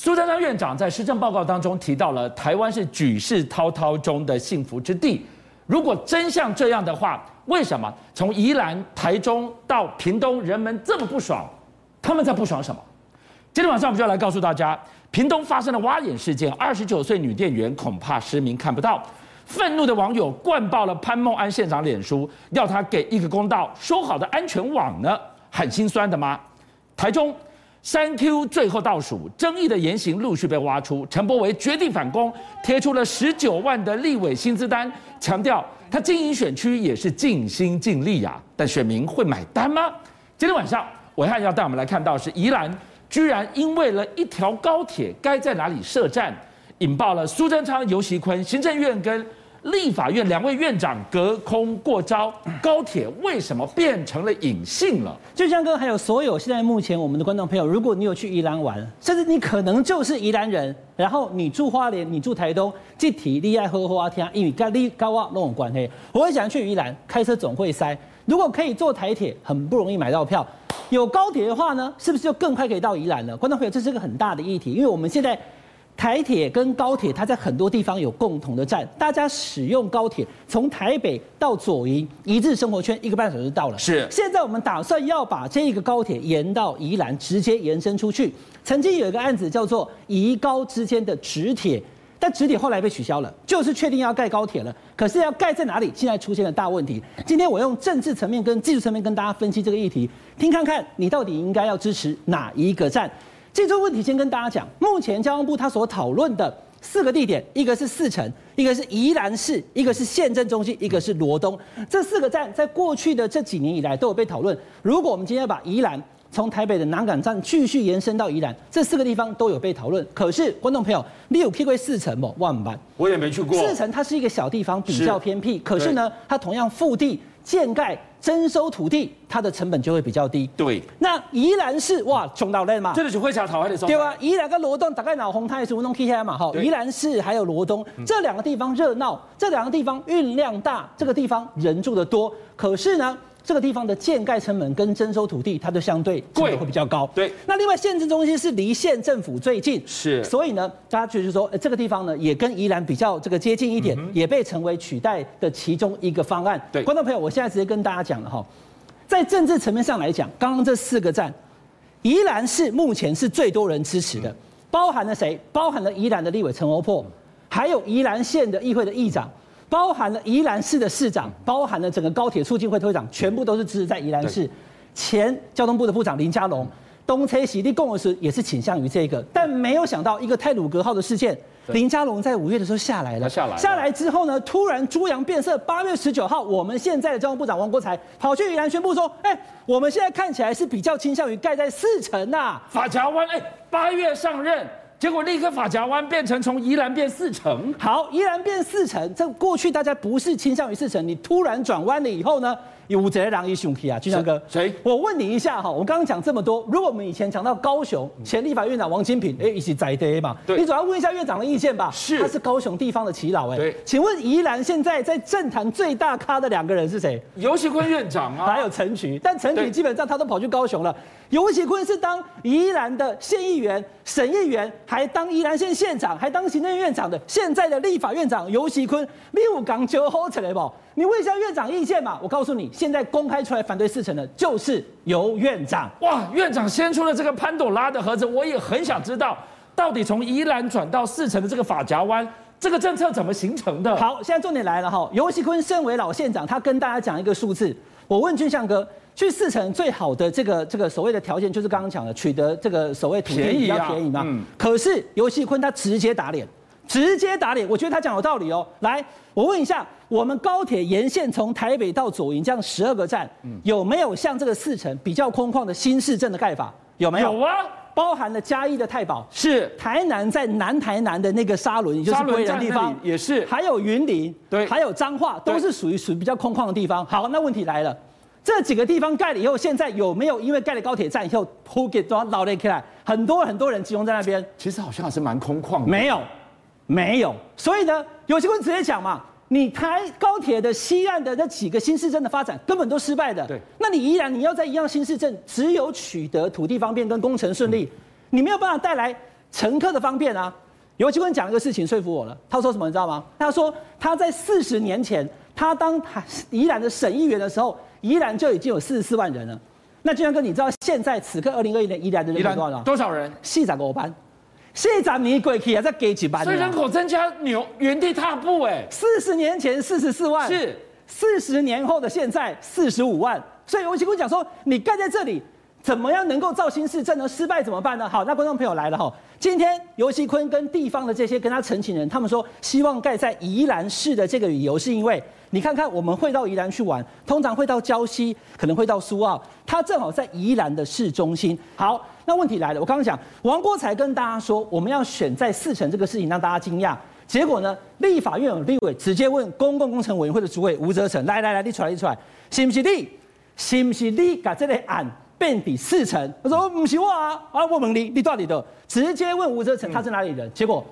苏贞昌院长在施政报告当中提到了台湾是举世滔滔中的幸福之地。如果真像这样的话，为什么从宜兰、台中到屏东，人们这么不爽？他们在不爽什么？今天晚上我们就要来告诉大家，屏东发生了挖眼事件，二十九岁女店员恐怕失明看不到。愤怒的网友灌爆了潘孟安县长脸书，要他给一个公道。说好的安全网呢？很心酸的吗？台中。三 Q 最后倒数，争议的言行陆续被挖出。陈柏维决定反攻，贴出了十九万的立委薪资单，强调他经营选区也是尽心尽力呀。但选民会买单吗？今天晚上，伟汉要带我们来看到是宜兰，居然因为了一条高铁该在哪里设站，引爆了苏贞昌、游锡坤行政院跟。立法院两位院长隔空过招，高铁为什么变成了隐性了？俊相哥，还有所有现在目前我们的观众朋友，如果你有去宜兰玩，甚至你可能就是宜兰人，然后你住花莲，你住台东，这体力爱好好啊听，因为跟你跟我都有关系。我会想去宜兰，开车总会塞。如果可以坐台铁，很不容易买到票。有高铁的话呢，是不是就更快可以到宜兰了？观众朋友，这是个很大的议题，因为我们现在。台铁跟高铁，它在很多地方有共同的站，大家使用高铁从台北到左营一日生活圈一个半小时就到了。是，现在我们打算要把这个高铁延到宜兰，直接延伸出去。曾经有一个案子叫做宜高之间的直铁，但直铁后来被取消了，就是确定要盖高铁了。可是要盖在哪里？现在出现了大问题。今天我用政治层面跟技术层面跟大家分析这个议题，听看看你到底应该要支持哪一个站。这个问题先跟大家讲，目前交通部他所讨论的四个地点，一个是四城，一个是宜兰市，一个是县政中心，一个是罗东。这四个站在过去的这几年以来都有被讨论。如果我们今天要把宜兰从台北的南港站继续延伸到宜兰，这四个地方都有被讨论。可是观众朋友，你有去过四城吗？万万，我也没去过。四城它是一个小地方，比较偏僻，可是呢，它同样腹地。建盖征收土地，它的成本就会比较低。对，那宜兰市哇，穷到累嘛，这个是会桥讨还的时候。对啊，宜兰跟罗东大概脑红太叔弄 K 下嘛，哈，宜兰市还有罗东这两个地方热闹，这两个地方运量大，这个地方人住的多，可是呢。这个地方的建盖成本跟征收土地，它就相对贵，会比较高。对，那另外县政中心是离县政府最近，是，所以呢，大家就是说，这个地方呢也跟宜兰比较这个接近一点，嗯、也被成为取代的其中一个方案。对，观众朋友，我现在直接跟大家讲了哈，在政治层面上来讲，刚刚这四个站，宜兰市目前是最多人支持的，包含了谁？包含了宜兰的立委陈欧珀，还有宜兰县的议会的议长。包含了宜兰市的市长，包含了整个高铁促进会会长，全部都是支持在宜兰市。前交通部的部长林佳龙，东车喜地共的时也是倾向于这个，但没有想到一个泰鲁格号的事件，林佳龙在五月的时候下来了，下来下来之后呢，突然猪羊变色。八月十九号，我们现在的交通部长王国才跑去宜兰宣布说，哎，我们现在看起来是比较倾向于盖在四城呐，发夹湾，哎，八月上任。结果立刻发夹弯变成从宜兰变四成，好，宜兰变四成，这过去大家不是倾向于四成，你突然转弯了以后呢？有贼狼一兄弟啊，俊相哥，谁？我问你一下哈，我刚刚讲这么多，如果我们以前讲到高雄前立法院长王金平，哎，一起在的嘛，对，你总要问一下院长的意见吧？是，他是高雄地方的耆老，哎，对，请问宜兰现在在政坛最大咖的两个人是谁？尤锡坤院长啊，还有陈菊，但陈菊基本上他都跑去高雄了。尤锡坤是当宜兰的县议员、省议员，还当宜兰县县长，还当行政院长的现在的立法院长尤锡堃，你有讲就好起来不？你问一下院长意见嘛？我告诉你，现在公开出来反对四成的，就是游院长。哇，院长先出了这个潘朵拉的盒子，我也很想知道，到底从宜兰转到四成的这个法夹湾，这个政策怎么形成的？好，现在重点来了哈。游锡堃身为老县长，他跟大家讲一个数字。我问俊相哥，去四城最好的这个这个所谓的条件，就是刚刚讲的，取得这个所谓土地比较便宜嘛？嗯。可是游锡堃他直接打脸。直接打脸，我觉得他讲有道理哦。来，我问一下，我们高铁沿线从台北到左营这样十二个站，有没有像这个四城比较空旷的新市镇的盖法？有没有？有啊，包含了嘉义的太保，是台南在南台南的那个沙仑，也就是归仁地方，也是，还有云林，对，还有彰化，都是属于属于比较空旷的地方。好，那问题来了，这几个地方盖了以后，现在有没有因为盖了高铁站以后铺给装老雷起来，很多很多人集中在那边？其实好像还是蛮空旷的，没有。没有，所以呢，有些人直接讲嘛，你台高铁的西岸的那几个新市镇的发展根本都失败的。对，那你依然你要在一样新市镇，只有取得土地方便跟工程顺利，嗯、你没有办法带来乘客的方便啊。游锡堃讲一个事情说服我了，他说什么你知道吗？他说他在四十年前，他当宜兰的省议员的时候，宜兰就已经有四十四万人了。那俊然哥，你知道现在此刻二零二一年宜兰的人口多少人？多少人？四十五班。现在你过去啊，再给几班？所以人口增加，牛原地踏步哎。四十年前四十四万，是四十年后的现在四十五万。所以我就跟你讲说，你盖在这里。怎么样能够造新市镇呢？失败怎么办呢？好，那观众朋友来了哈，今天游锡坤跟地方的这些跟他陈情人，他们说希望盖在宜兰市的这个理由是因为，你看看我们会到宜兰去玩，通常会到礁溪，可能会到苏澳，它正好在宜兰的市中心。好，那问题来了，我刚刚讲王国材跟大家说我们要选在四城这个事情让大家惊讶，结果呢，立法院有立委直接问公共工程委员会的主委吴泽成，来来来，你出来你出来，是不是你？是不是你把这个案？遍比四成，他说不是我啊，啊我问你，你到底的？直接问吴泽成他是哪里人？结果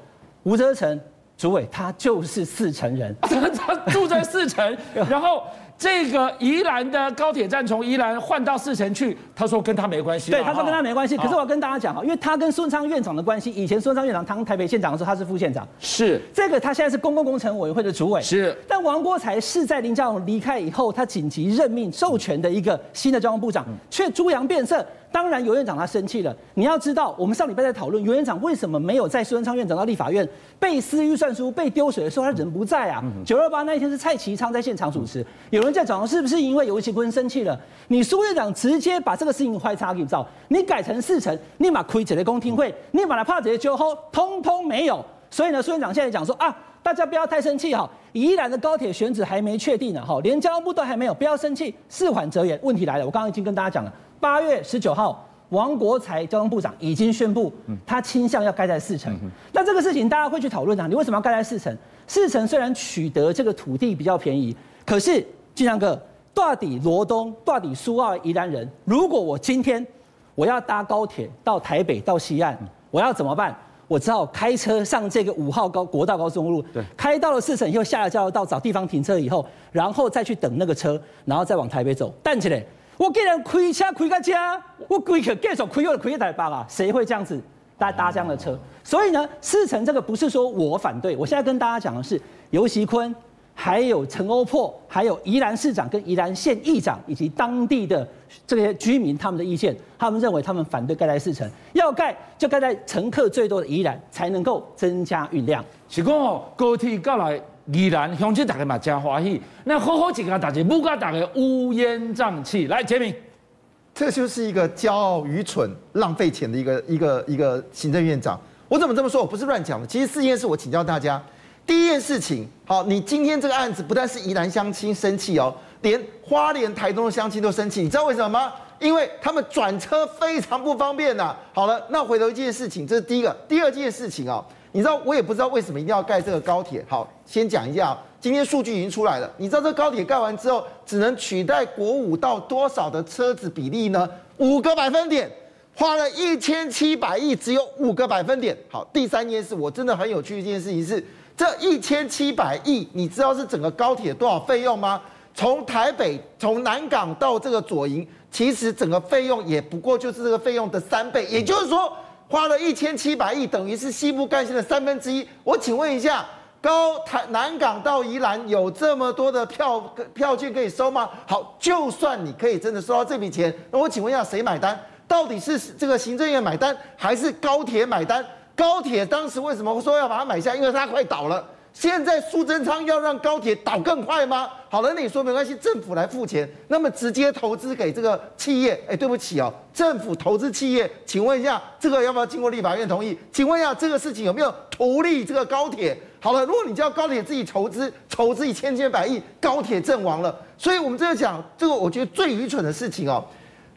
吴泽成主委他就是四成人，他住在四成，然后。这个宜兰的高铁站从宜兰换到四城去，他说跟他没关系。对，他说跟他没关系。可是我要跟大家讲哈，因为他跟孙昌院长的关系，以前孙昌院长当台北县长的时候，他是副县长。是。这个他现在是公共工程委员会的主委。是。但王国才是在林佳龙离开以后，他紧急任命授权的一个新的交通部长，却猪羊变色。当然，尤院长他生气了。你要知道，我们上礼拜在讨论尤院长为什么没有在苏文昌院长到立法院背撕预算书、被丢水的时候，他人不在啊。九二八那一天是蔡其昌在现场主持。有人在讲，是不是因为游锡堃生气了？你苏院长直接把这个事情坏叉给造，你改成四成，立马亏这个公听会，立马来怕这些酒后，通通没有。所以呢，苏院长现在讲说啊，大家不要太生气哈，宜兰的高铁选址还没确定呢，哈，连交通部都还没有，不要生气，事缓则圆。问题来了，我刚刚已经跟大家讲了。八月十九号，王国才交通部长已经宣布，他倾向要盖在四城。那这个事情大家会去讨论啊，你为什么要盖在四城？四城虽然取得这个土地比较便宜，可是俊相哥，到底罗东，到底苏澳宜兰人，如果我今天我要搭高铁到台北到西岸，我要怎么办？我只好开车上这个五号高国道高速公路，对，开到了四城以后下了交流道找地方停车以后，然后再去等那个车，然后再往台北走，但起来。我竟然开车开到家，我贵可继续开又开一台北啊，谁会这样子搭搭这样的车？所以呢，四城这个不是说我反对，我现在跟大家讲的是游锡堃，还有陈欧珀，还有宜兰市长跟宜兰县议长以及当地的这些居民他们的意见，他们认为他们反对盖在市城，要盖就盖在乘客最多的宜兰，才能够增加运量。是讲哦，高铁到来。宜兰乡亲大家嘛真欢喜，那好好几个大家，不敢大家乌烟瘴气。来，杰明，这就是一个骄傲、愚蠢、浪费钱的一个一个一个行政院长。我怎么这么说？我不是乱讲的。其实四件事，我请教大家。第一件事情，好，你今天这个案子不但是宜兰乡亲生气哦，连花莲、台东的乡亲都生气。你知道为什么吗？因为他们转车非常不方便呐。好了，那回头一件事情，这是第一个。第二件事情啊。你知道我也不知道为什么一定要盖这个高铁。好，先讲一下，今天数据已经出来了。你知道这高铁盖完之后，只能取代国五到多少的车子比例呢？五个百分点，花了一千七百亿，只有五个百分点。好，第三件事，我真的很有趣一件事情是，这一千七百亿，你知道是整个高铁多少费用吗？从台北从南港到这个左营，其实整个费用也不过就是这个费用的三倍，也就是说。花了一千七百亿，等于是西部干线的三分之一。我请问一下，高台南港到宜兰有这么多的票票券可以收吗？好，就算你可以真的收到这笔钱，那我请问一下，谁买单？到底是这个行政院买单，还是高铁买单？高铁当时为什么说要把它买下？因为它快倒了。现在苏贞昌要让高铁倒更快吗？好了，那你说没关系，政府来付钱，那么直接投资给这个企业，哎，对不起哦，政府投资企业，请问一下，这个要不要经过立法院同意？请问一下，这个事情有没有图利这个高铁？好了，如果你叫高铁自己筹资，筹资一千千百亿，高铁阵亡了。所以我们这个讲这个，我觉得最愚蠢的事情哦，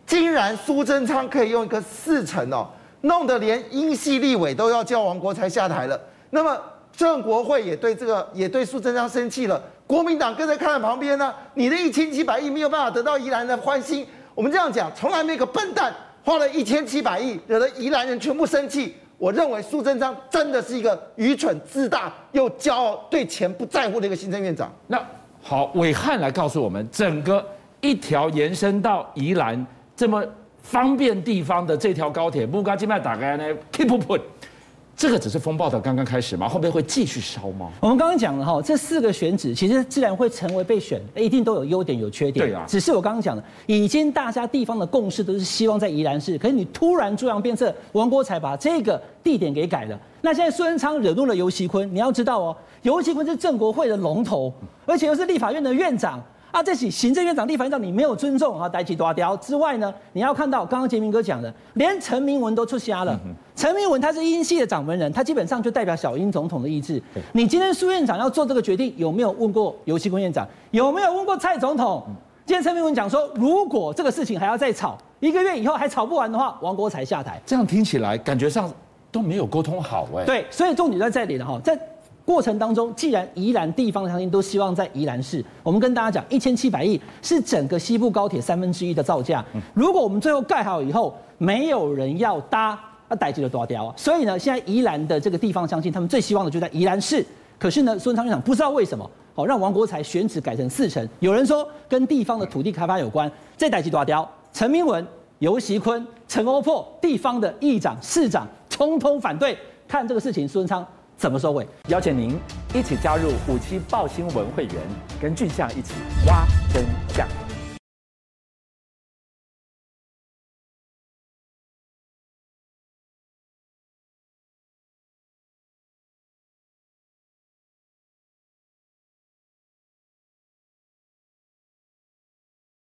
竟然苏贞昌可以用一个四成哦，弄得连英系立委都要叫王国材下台了，那么。郑国会也对这个也对苏贞昌生气了，国民党跟在看在旁边呢、你的一千七百亿没有办法得到宜兰的欢心。我们这样讲，从来没有个笨蛋花了一千七百亿，惹得宜兰人全部生气。我认为苏贞昌真的是一个愚蠢、自大又骄傲、对钱不在乎的一个行政院长。那好，伟汉来告诉我们，整个一条延伸到宜兰这么方便地方的这条高铁，木瓜金麦打开呢，keep put。这个只是风暴的刚刚开始吗？后面会继续烧吗？我们刚刚讲了哈，这四个选址其实自然会成为被选，一定都有优点有缺点。对啊，只是我刚刚讲的，已经大家地方的共识都是希望在宜兰市，可是你突然猪羊变色，王国才把这个地点给改了。那现在苏贞昌惹怒了游锡堃，你要知道哦，游锡堃是正国会的龙头，而且又是立法院的院长。啊，这起行政院长、立法院长你没有尊重啊，逮起抓掉之外呢，你要看到刚刚杰明哥讲的，连陈明文都出瞎了。陈、嗯、明文他是英系的掌门人，他基本上就代表小英总统的意志。你今天苏院长要做这个决定，有没有问过游锡堃院长？有没有问过蔡总统？嗯、今天陈明文讲说，如果这个事情还要再吵一个月以后还吵不完的话，王国才下台。这样听起来感觉上都没有沟通好哎。对，所以重点在这里了哈，在。过程当中，既然宜兰地方的相信都希望在宜兰市，我们跟大家讲，一千七百亿是整个西部高铁三分之一的造价。如果我们最后盖好以后，没有人要搭，那代志就大条啊。所以呢，现在宜兰的这个地方相信，他们最希望的就在宜兰市。可是呢，孙昌院长不知道为什么，好让王国材选址改成四城。有人说跟地方的土地开发有关，这代志大条。陈明文、游锡堃、陈欧珀，地方的议长、市长，通通反对。看这个事情，孙昌。怎么收尾？邀请您一起加入五七报新闻会员，跟俊相一起挖真相。